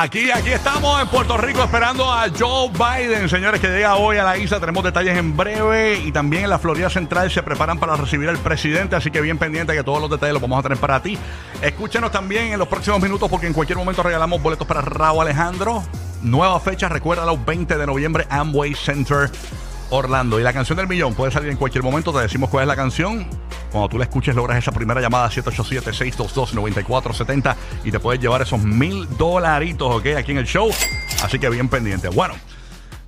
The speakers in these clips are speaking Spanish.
Aquí, aquí estamos en Puerto Rico esperando a Joe Biden, señores, que llega hoy a la isla. Tenemos detalles en breve y también en la Florida Central se preparan para recibir al presidente, así que bien pendiente que todos los detalles los vamos a tener para ti. Escúchenos también en los próximos minutos porque en cualquier momento regalamos boletos para Raúl Alejandro. Nueva fecha, recuérdalo, 20 de noviembre, Amway Center. Orlando. Y la canción del millón puede salir en cualquier momento. Te decimos cuál es la canción. Cuando tú la escuches, logras esa primera llamada 787-622-9470 y te puedes llevar esos mil dolaritos, ¿ok? Aquí en el show. Así que bien pendiente. Bueno.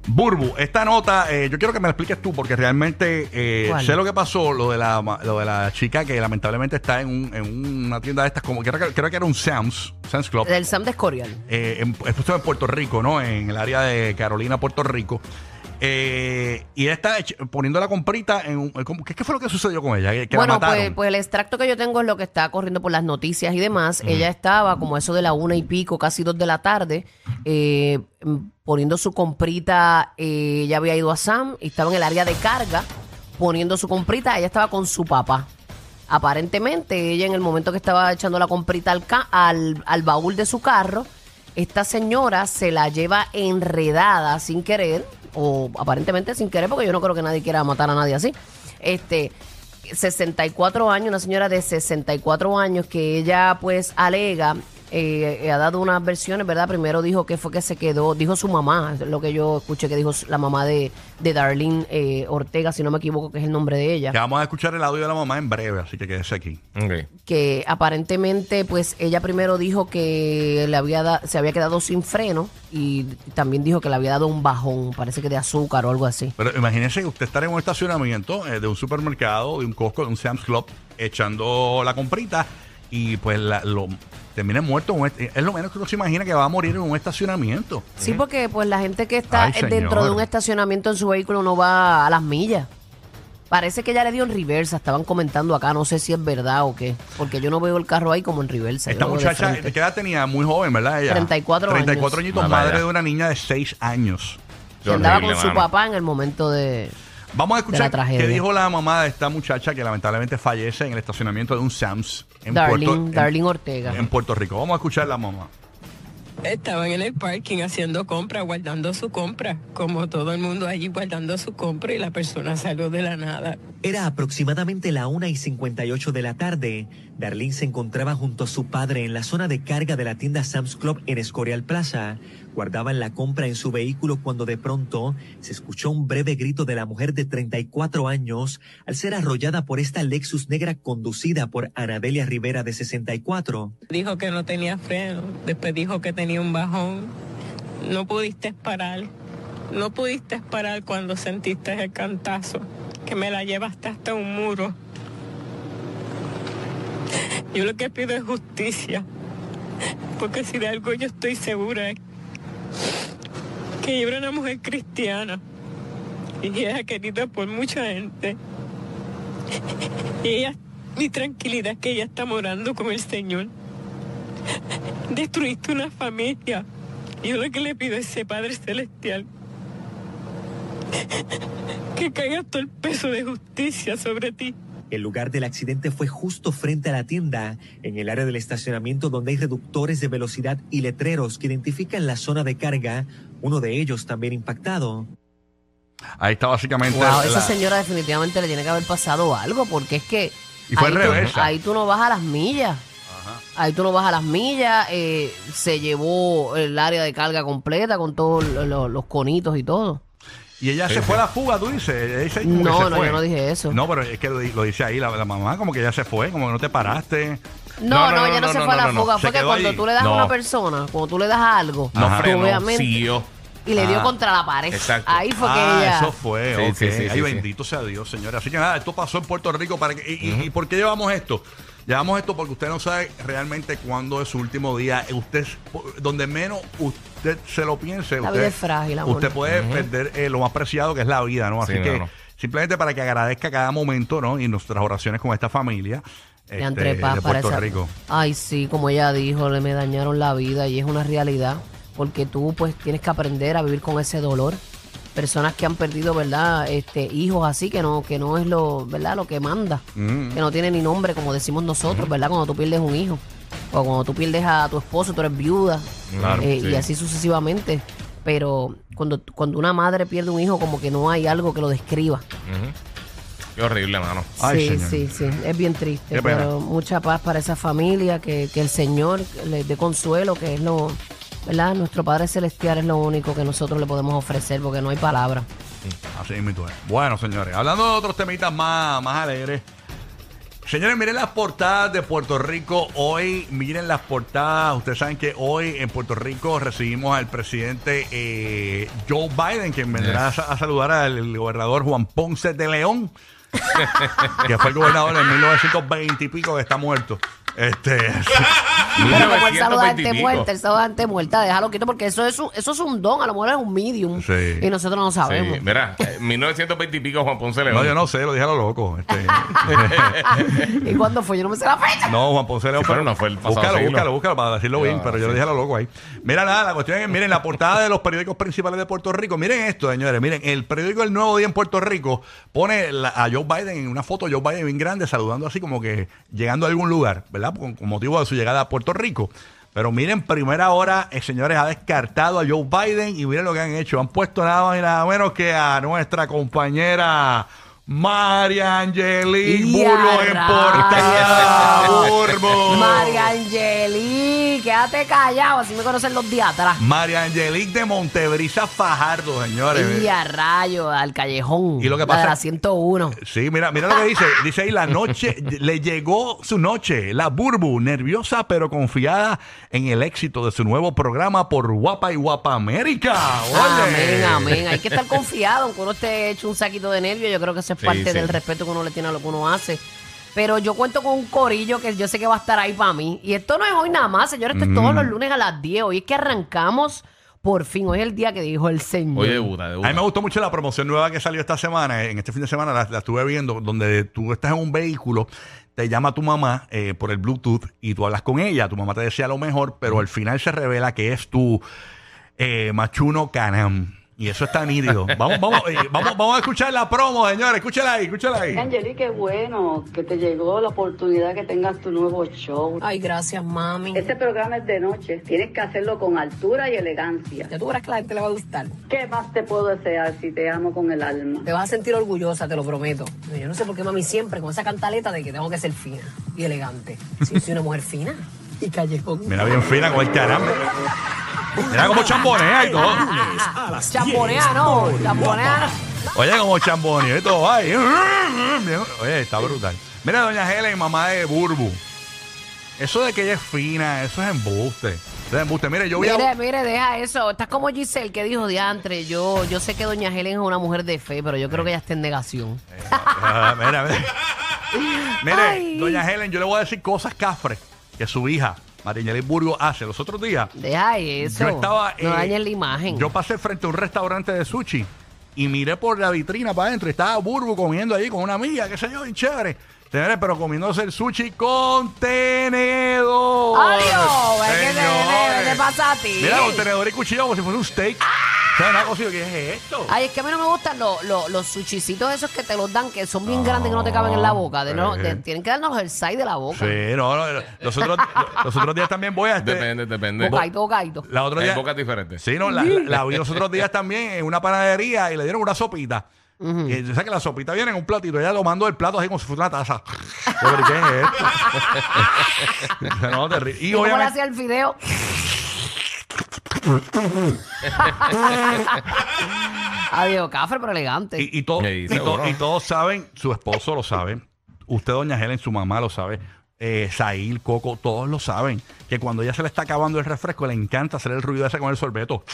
Burbu, esta nota, eh, yo quiero que me la expliques tú porque realmente eh, sé lo que pasó, lo de la, lo de la chica que lamentablemente está en, un- en una tienda de estas, como creo que, creo que era un Sam's, Sam's Club, Del Sam de Escorial. eh, en, esto en Puerto Rico, ¿no? En el área de Carolina, Puerto Rico. Eh, y ella está poniendo la comprita en un. ¿cómo- ¿Qué, qué fue lo que sucedió con ella? Que, que la Bueno, mataron. pues, pues el extracto que yo tengo es lo que está corriendo por las noticias y demás. Ella estaba como eso de la una y pico, casi dos de la tarde, eh, mm, poniendo su comprita. eh, ella había ido a Sam y estaba en el área de carga poniendo su comprita. Ella estaba con su papá. Aparentemente, ella en el momento que estaba echando la comprita al, ca- al, al baúl de su carro, esta señora se la lleva enredada sin querer, o aparentemente sin querer, porque yo no creo que nadie quiera matar a nadie así. Este, 64 años, una señora de 64 años que ella pues alega, eh, ha dado unas versiones, ¿verdad? Primero dijo que fue que se quedó, dijo su mamá, es lo que yo escuché que dijo la mamá de, de Darlene eh, Ortega, si no me equivoco, que es el nombre de ella. Que vamos a escuchar el audio de la mamá en breve, así que quédese aquí. que aparentemente pues ella primero dijo que le había da- se había quedado sin freno y también dijo que le había dado un bajón, parece que de azúcar o algo así. Pero imagínese usted estar en un estacionamiento eh, de un supermercado, de un Costco, de un Sam's Club, echando la comprita y pues la- lo termina muerto. en un est- Es lo menos que uno se imagina que va a morir en un estacionamiento. Sí, porque pues la gente que está Ay, dentro de un estacionamiento en su vehículo no va a las millas. Parece que ella le dio en reversa, estaban comentando acá, no sé si es verdad o qué, porque yo no veo el carro ahí como en reversa. Esta muchacha. ¿qué edad tenía? Muy joven, ¿verdad? Ella. 34 años. 34 añitos, Mamá, madre ya. de una niña de 6 años. Que andaba con su mano. papá en el momento de... Vamos a escuchar qué dijo la mamá de esta muchacha que lamentablemente fallece en el estacionamiento de un Sam's en, Puerto, en- Darlene Ortega. en Puerto Rico. Vamos a escuchar la mamá. Estaban en el parking haciendo compra, guardando su compra, como todo el mundo allí guardando su compra y la persona salió de la nada. Era aproximadamente la 1 y 58 de la tarde. Darlene se encontraba junto a su padre en la zona de carga de la tienda Sam's Club en Escorial Plaza. Guardaban la compra en su vehículo cuando de pronto se escuchó un breve grito de la mujer de 34 años al ser arrollada por esta Lexus negra conducida por Anadelia Rivera de 64. Dijo que no tenía freno, después dijo que tenía un bajón. No pudiste parar, no pudiste parar cuando sentiste el cantazo, que me la llevaste hasta un muro. Yo lo que pido es justicia, porque si de algo yo estoy segura es que yo era una mujer cristiana y era querida por mucha gente. Y ella, mi tranquilidad es que ella está morando con el Señor. Destruiste una familia. Yo lo que le pido a ese Padre Celestial que caiga todo el peso de justicia sobre ti. El lugar del accidente fue justo frente a la tienda, en el área del estacionamiento donde hay reductores de velocidad y letreros que identifican la zona de carga, uno de ellos también impactado. Ahí está básicamente. Wow, la- esa señora definitivamente le tiene que haber pasado algo, porque es que Y fue ahí, tú, ahí tú no vas a las millas. Ahí tú no vas a las millas, eh, se llevó el área de carga completa con todos lo- lo- los conitos y todo. Y ella se fue a la fuga, tú dices. Ella ahí que No, se no, fue. yo no dije eso. No, pero es que lo, di- lo dice ahí la, la mamá, como que ella se fue, como que no te paraste. No, no, ella no, se fue a la no, fuga. Fue que cuando allí. tú le das a una persona, cuando tú le das algo, No obviamente, y le dio Ah. contra la pared. Exacto. Ahí fue que ah, ella. eso fue, Sí, ok. sí, sí, Ay, sí, sí. bendito sea Dios, señores. Así que nada, esto pasó en Puerto Rico. Para que, y, y- ¿y por qué llevamos esto? Llevamos esto porque usted no sabe realmente cuándo es su último día. Eh, Usted, donde menos usted se lo piense, La usted, vida es frágil, amor. usted puede perder eh, lo más preciado que es la vida, ¿no? Así Sí, que no. simplemente para que agradezca cada momento, ¿no? Y nuestras oraciones con esta familia este, Paz de para Puerto esa- Rico. Ay, sí, como ella dijo, le me dañaron la vida y es una realidad. Porque tú, pues, tienes que aprender a vivir con ese dolor. Personas que han perdido, ¿verdad? Este, hijos así, que no, que no es lo, ¿verdad? Lo que manda. Mm. Que no tiene ni nombre, como decimos nosotros, ¿verdad? Cuando tú pierdes un hijo. O cuando tú pierdes a tu esposo, tú eres viuda. Claro, eh, sí. Y así sucesivamente. Pero cuando, cuando una madre pierde un hijo, como que no hay algo que lo describa. Ujú. Qué horrible, mano. Ay, sí, señor. sí, sí, es bien triste, Qué pena. pero mucha paz para esa familia, que, que el Señor les dé consuelo, que es lo, ¿verdad? Nuestro Padre Celestial es lo único que nosotros le podemos ofrecer, porque no hay palabra. Así mismo es. Bueno, señores, hablando de otros temitas más, más alegres. Señores, miren las portadas de Puerto Rico hoy. Miren las portadas. Ustedes saben que hoy en Puerto Rico recibimos al presidente eh, Joe Biden, quien vendrá a, a saludar al gobernador Juan Ponce de León, que fue el gobernador en 1920 y pico, que está muerto. Este, Pero como el 1920 saludante muerta, el saludante muerta, déjalo quieto, porque eso es un, eso es un don, a lo mejor es un medium, Sí. y nosotros no sabemos. Sí, mira, eh, 1920 y pico Juan Ponce León. no, yo no sé, lo dije a lo loco. Este, ¿Y cuándo fue? Yo no me sé la fecha. No, Juan Ponce León. Sí, pero no fue el pasado Búscalo, siglo. búscalo, búscalo para decirlo bien, Ya, pero yo lo dije a lo loco ahí. Mira, nada, la cuestión es, miren, la portada de los periódicos principales de Puerto Rico. Miren esto, señores. Miren, el periódico El Nuevo Día en Puerto Rico pone la- a Joe Biden en una foto, Joe Biden bien grande, saludando así como que llegando a algún lugar, ¿verdad? Con, con motivo de su llegada a Puerto Rico. Pero miren, primera hora, eh, señores, ha descartado a Joe Biden y miren lo que han hecho. Han puesto nada más y nada menos que a nuestra compañera María Angelique Y a Burgo en portada. María quédate callado, así me conocen los días atrás. María Angelique de Montebrisa Fajardo, señores. Y a rayo, al callejón. Y lo que la pasa- de la 101. Sí, mira, mira lo que dice. Dice ahí la noche, le llegó su noche, la Burbu, nerviosa pero confiada en el éxito de su nuevo programa por Guapa y Guapa América. Amén, amén. Hay que estar confiado, aunque uno esté hecho un saquito de nervios. Yo creo que eso es Sí, parte sí. del respeto que uno le tiene a lo que uno hace. Pero yo cuento con un corillo que yo sé que va a estar ahí para mí. Y esto no es hoy nada más, señores. Esto es todos los lunes a las 10. Hoy es que arrancamos por fin. Hoy es el día que dijo el Señor. Hoy debuta, A mí me gustó mucho la promoción nueva que salió esta semana, en este fin de semana la, la estuve viendo, donde tú estás en un vehículo, te llama tu mamá eh, por el Bluetooth y tú hablas con ella, tu mamá te decía lo mejor, pero al final se revela que es tu eh, machuno canam. Y eso está nítido. Vamos, vamos, eh, vamos, vamos a escuchar la promo, señores. Escúchala ahí, escúchala ahí. Angeli, qué bueno que te llegó la oportunidad que tengas tu nuevo show. Ay, gracias, mami. Este programa es de noche, tienes que hacerlo con altura y elegancia. Ya tú verás que la gente le va a gustar. ¿Qué más te puedo desear si te amo con el alma? Te vas a sentir orgullosa, te lo prometo. Yo no sé por qué mami siempre con esa cantaleta de que tengo que ser fina y elegante. Sí, soy una mujer fina y callejón. Mira bien fina con el caramba. Mira como chambonea y todo. Chambonea, no. Chambonea. Oye, como chambonea y todo. Ay. Bien. Oye, está brutal. Mira, doña Helen, mamá de Burbu. Eso de que ella es fina, eso es embuste. Eso es embuste. Mire, yo voy a... Mire, deja eso. Estás como Giselle que dijo diantre. Yo, yo sé que doña Helen es una mujer de fe, pero yo creo que ella está en negación. Ah, mira, mira. Mire, Ay. doña Helen, yo le voy a decir cosas cafres que su hija, Mariñela Burgo, hace. Los otros días, Deja eso. yo estaba... no eh, dañes la imagen. Yo pasé frente a un restaurante de sushi y miré por la vitrina para adentro estaba Burbu comiendo allí con una amiga, qué sé yo, chévere. Señores, pero comiéndose el sushi con tenedor. Adiós. ¿Qué te, pasa a ti? Mira, con tenedor y cuchillo como si fuese un steak. O ¿qué es esto? Ay, es que a mí no me gustan los, los, los sushicitos esos que te los dan, que son bien grandes que no te caben en la boca. De no, de- tienen que darnos el side de la boca. Sí, no, no, los otros, los otros días también voy a este. Depende, depende. Bocaito, bocaito. La otra Hay día, bocas diferentes. Sí, no, la, la- la vi los otros días también en una panadería y le dieron una sopita. Y yo sé que la sopita viene en un platito. Ella lo mandó el plato así como si fuera una taza. Yo, pero ¿Qué es esto? no, terrible. Y ¿Y cómo le obviamente. hacía el fideo? Adiós, café, pero elegante. Y, y, todo- Sí, y, seguro. to- y todos saben, su esposo lo sabe, usted, doña Helen, su mamá lo sabe, eh, Sail, Coco, todos lo saben, que cuando ella se le está acabando el refresco, le encanta hacer el ruido ese con el sorbeto.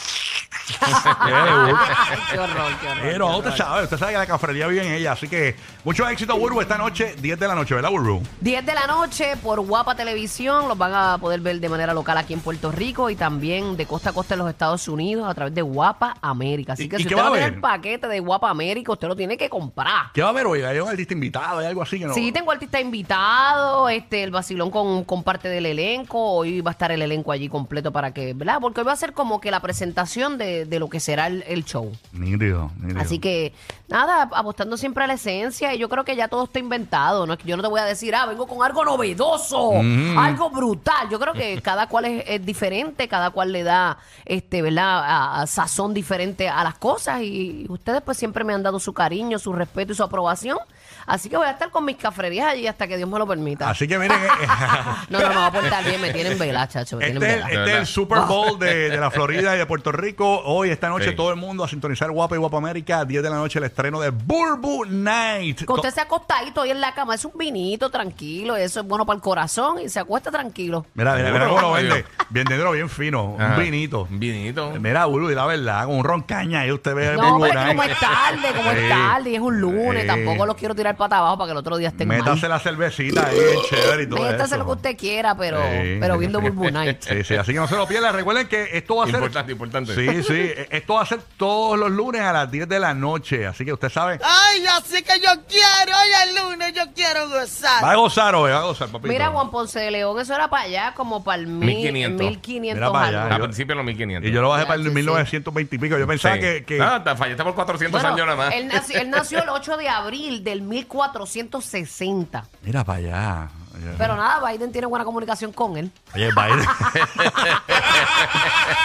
Qué horror, qué horror. Pero qué usted horror. sabe, usted sabe que la cafrería vive en ella. Así que mucho éxito, Burbu, esta noche, 10 de la noche, ¿verdad, Burbu? 10 de la noche por Guapa Televisión, los van a poder ver de manera local aquí en Puerto Rico y también de costa a costa en los Estados Unidos a través de Guapa América. Así ¿Y- que y si qué usted va a tiene haber? el paquete de Guapa América, usted lo tiene que comprar. ¿Qué va a haber hoy? ¿Hay un artista invitado? ¿Hay algo así que no? Sí, tengo artista invitado, este, el vacilón con, con parte del elenco. Hoy va a estar el elenco allí completo para que, ¿verdad? Porque hoy va a ser como que la presentación de, de lo que será el, el show. Nítido, nítido. Así que, nada, apostando siempre a la esencia. Y yo creo que ya todo está inventado. ¿no? Es que Yo no te voy a decir, ah, vengo con algo novedoso, algo brutal. Yo creo que cada cual es, es diferente, cada cual le da, este, ¿verdad? A- a sazón diferente a las cosas. Y ustedes, pues, siempre me han dado su cariño, su respeto y su aprobación. Así que voy a estar con mis cafrerías allí hasta que Dios me lo permita. Así que miren, eh, No, no, me va a portar bien. Me tienen vela, chacho. Me tienen este, es- vela. este es verdad. el Super Bowl de, de la Florida y de Puerto Rico. Hoy, esta noche, Sí. todo el mundo a sintonizar Guapa y Guapa América. 10 de la noche, el estreno de Burbu Night. Que usted se acostadito ahí en la cama, es un vinito tranquilo, eso es bueno para el corazón y se acuesta tranquilo. Mira, mira, mira cómo lo vende. Vendiéndolo bien fino. Ajá. Un vinito. Un vinito. Mira, Burbu, y la verdad, con un ron caña ahí usted ve el No, Burbu pero es que como es tarde, como Sí. es tarde y es un lunes, Sí. tampoco los quiero tirar para abajo para que el otro día estén Métase mal. la cervecita ahí, bien chévere y todo Métase eso. lo que usted quiera, pero, Sí. pero viendo Burbu Night. Sí, sí, así que no se lo pierda. Recuerden que esto va a ser. Importante, importante. Sí, sí. Esto va a ser todos los lunes a las 10 de la noche. Así que usted sabe. Ay, así que yo quiero, hoy es lunes, yo quiero gozar. Va a gozar hoy, va a gozar, papito. Mira, Juan Ponce de León, eso era para allá, como para el mil- 1500. 1500 Mira para allá. Al principio los 1500. Y yo lo bajé para el Ya, sí, 1920 y pico. Yo pensaba Sí. que. que- Ah, te fallaste por 400 Bueno, años nada más. él, nació, él nació el 8 de abril del 1460. Mira para allá. Pero nada, Biden tiene buena comunicación con él. Oye, Biden.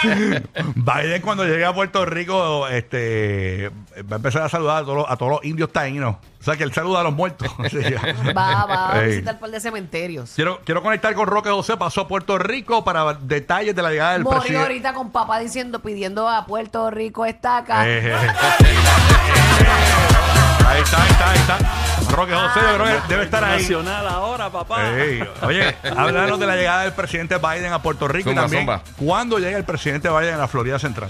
Biden cuando llegue a Puerto Rico, este, va a empezar a saludar a todos los, a todos los indios taínos. O sea, que él saluda a los muertos. Va, va a visitar un par de cementerios. Quiero, quiero conectar con Roque José. Pasó a Puerto Rico para detalles de la llegada del Murió presidente. ahorita con papá diciendo, pidiendo a Puerto Rico estaca. Eh, eh, ahí está, ahí está, ahí está. Roque José, yo creo que debe estar ahí. Nacional ahora, papá. Ey, oye, háblanos de la llegada del presidente Biden a Puerto Rico y también zumba. cuándo llega el presidente Biden a la Florida Central.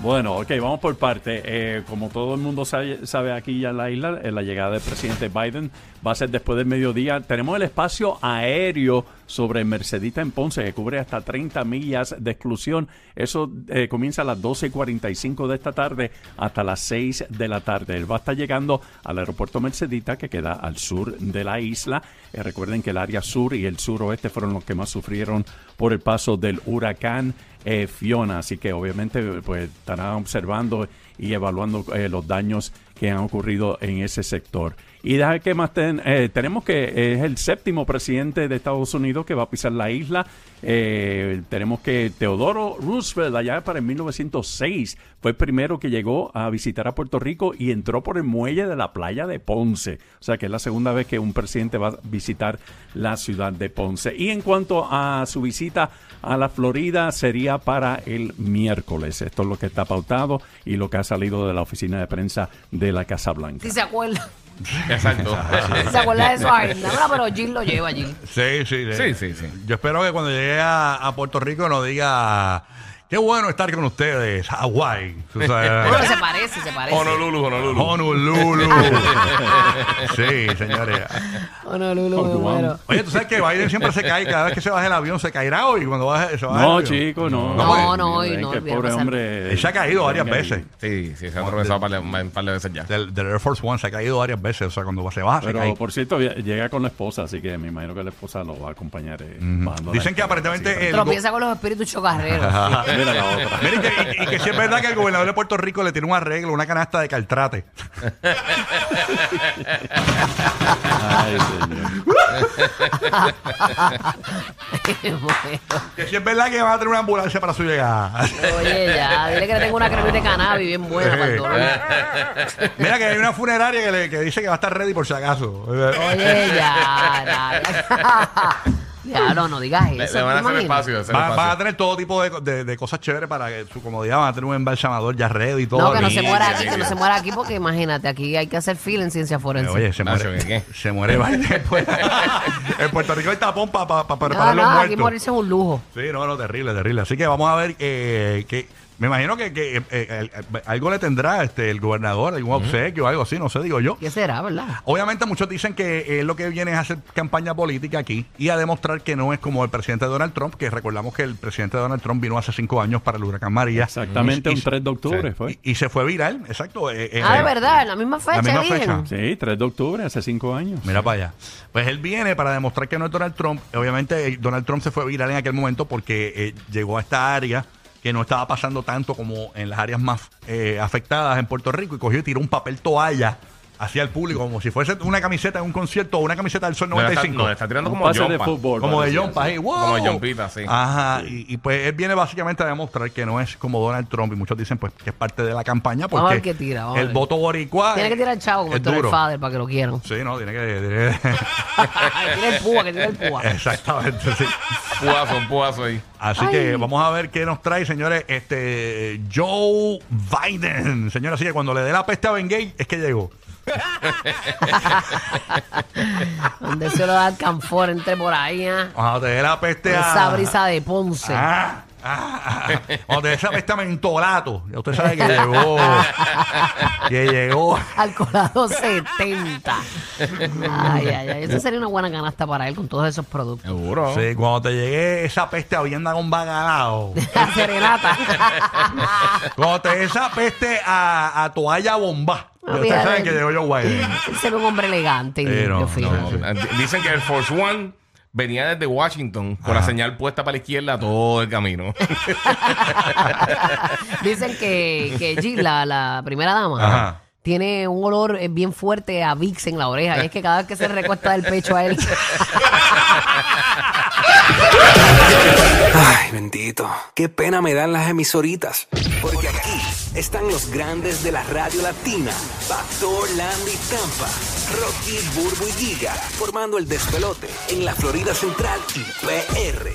Bueno, ok, vamos por parte. Eh, como todo el mundo sabe, sabe aquí ya en la isla, eh, la llegada del presidente Biden va a ser después del mediodía. Tenemos el espacio aéreo sobre Mercedita en Ponce, que cubre hasta 30 millas de exclusión. Eso eh, comienza a las 12.45 de esta tarde hasta las 6 de la tarde. Él va a estar llegando al aeropuerto Mercedita, que queda al sur de la isla. Eh, recuerden que el área sur y el suroeste fueron los que más sufrieron por el paso del huracán eh, Fiona, así que obviamente pues estarán observando y evaluando los daños que han ocurrido en ese sector. Y deja que más ten- eh, tenemos que es el séptimo presidente de Estados Unidos que va a pisar la isla. Eh, tenemos que Teodoro Roosevelt allá para el 1906 fue el primero que llegó a visitar a Puerto Rico y entró por el muelle de la playa de Ponce. O sea que es la segunda vez que un presidente va a visitar la ciudad de Ponce. Y en cuanto a su visita a la Florida sería para el miércoles. Esto es lo que está pautado y lo que ha salido de la oficina de prensa de la Casa Blanca. Si se acuerda. Exacto. Se acuerda de su agenda. Bueno, pero Jill lo lleva, Jill. Sí, sí, Sí, sí, sí. Yo espero que cuando llegue a, a Puerto Rico no diga qué bueno estar con ustedes, Hawái. Tú sabes. Bueno, se parece, se parece. Honolulu, Honolulu. Honolulu. sí, señores. Honolulu, muero. Oye, tú sabes que Biden siempre se cae cada vez que se baja el avión, se caerá hoy cuando baje, se baja el No, avión. chico, no. No, no, hoy Es no, que el olvídate pobre hombre. Él se ha caído varias veces. Sí, sí, se ha atravesado un par de, un par de veces ya. Del, del Air Force One se ha caído varias veces. O sea, cuando se baja, se Pero cae. por cierto, llega con la esposa, así que me imagino que la esposa lo va a acompañar. eh, bajando la Dicen que escalera, aparentemente así el Tropieza con los espíritus chocarreros. Mira la otra. Miren que, y, y que si es verdad que el gobernador de Puerto Rico le tiene un arreglo, una canasta de caltrate. Ay, señor. Que si es verdad que va a tener una ambulancia para su llegada. Oye, ya, dile que le tengo una cremita de cannabis bien buena para el dolor. Mira que hay una funeraria que, le- que dice que va a estar ready por si acaso. Oye, ya, ya, ya. Ya, no, no digas Le, eso. le van a ¿te hacer imaginas? espacio. hacer Va- Van a espacio. tener todo tipo de, de- de cosas chéveres para que su comodidad. Van a tener un embalsamador ya ready y todo. No, que no se muera aquí, que no se muera aquí, porque imagínate, aquí hay que hacer fila en ciencia forense. Oye, se Nacho, muere. ¿qué? Se muere Biden. pues. en Puerto Rico hay tapón para no, preparar los no, aquí muertos. morirse es un lujo. Sí, no, no, terrible, terrible. Así que vamos a ver eh, que Me imagino que, que, eh, eh, algo le tendrá este el gobernador, algún obsequio o algo así, no sé, digo yo. ¿Qué será, verdad? Obviamente muchos dicen que él lo que viene es a hacer campaña política aquí y a demostrar que no es como el presidente Donald Trump, que recordamos que el presidente Donald Trump vino hace cinco años para el huracán María. Exactamente, Y- un 3 de octubre sí. fue. Y, y se fue viral, exacto. eh, eh, Ah, eh, de verdad, en la misma fecha, misma eligen. fecha. Sí, 3 de octubre, hace 5 años. Mira para allá. Pues él viene para demostrar que no es Donald Trump. Obviamente eh, Donald Trump se fue viral en aquel momento porque eh, llegó a esta área que no estaba pasando tanto como en las áreas más eh, afectadas en Puerto Rico y cogió y tiró un papel toalla hacia el público como si fuese una camiseta en un concierto o una camiseta del Sol No, le está, 95. no, le está tirando Un como pase de jumpa. fútbol. como de parecía, John. ¡Wow! Como de Jompita, sí. Ajá, y, y pues él viene básicamente a demostrar que no es como Donald Trump y muchos dicen pues que es parte de la campaña Vamos a porque ver qué tira, vamos a el ver. voto boricua Tiene que tirar el chavo como es el duro. father para que lo quieran. Sí, no, tiene que... tiene que- Tira el púa, que tira el púa. Exactamente, sí. Puazo, un puazo ahí. Así que vamos a ver qué nos trae, señores. Este Joe Biden. Señora, así que cuando le dé la peste a Ben Gay, es que llegó. Donde se lo da el canfor entre por ahí, ¿ah? Cuando te dé la peste a. Esa brisa de Ponce. Ah, ah, ah. Cuando te dé esa peste a mentolato. Ya usted sabe que llegó. que llegó. Al colado 70. Ay, ay, ay. Esa sería una buena canasta para él con todos esos productos. Seguro. Sí, cuando te llegue esa peste a vianda con bagalao. La serenata. cuando te dé esa peste a, a toalla bomba. Ya No, usted fíjate. sabe que llegó Joe Biden. Él se ve un hombre elegante y Sí, limpio, no, fino. No, d- Dicen que el Force One venía desde Washington con la señal puesta para la izquierda todo el camino. Dicen que, que Jill, la, la primera dama, Ajá. tiene un olor eh, bien fuerte a Vicks en la oreja. Y es que cada vez que se recuesta del pecho a él. Ay, bendito. Qué pena me dan las emisoritas. Porque aquí están los grandes de la radio latina. Pastor, Landy, Tampa. Rocky, Burbu y Giga. Formando el despelote en la Florida Central y PR.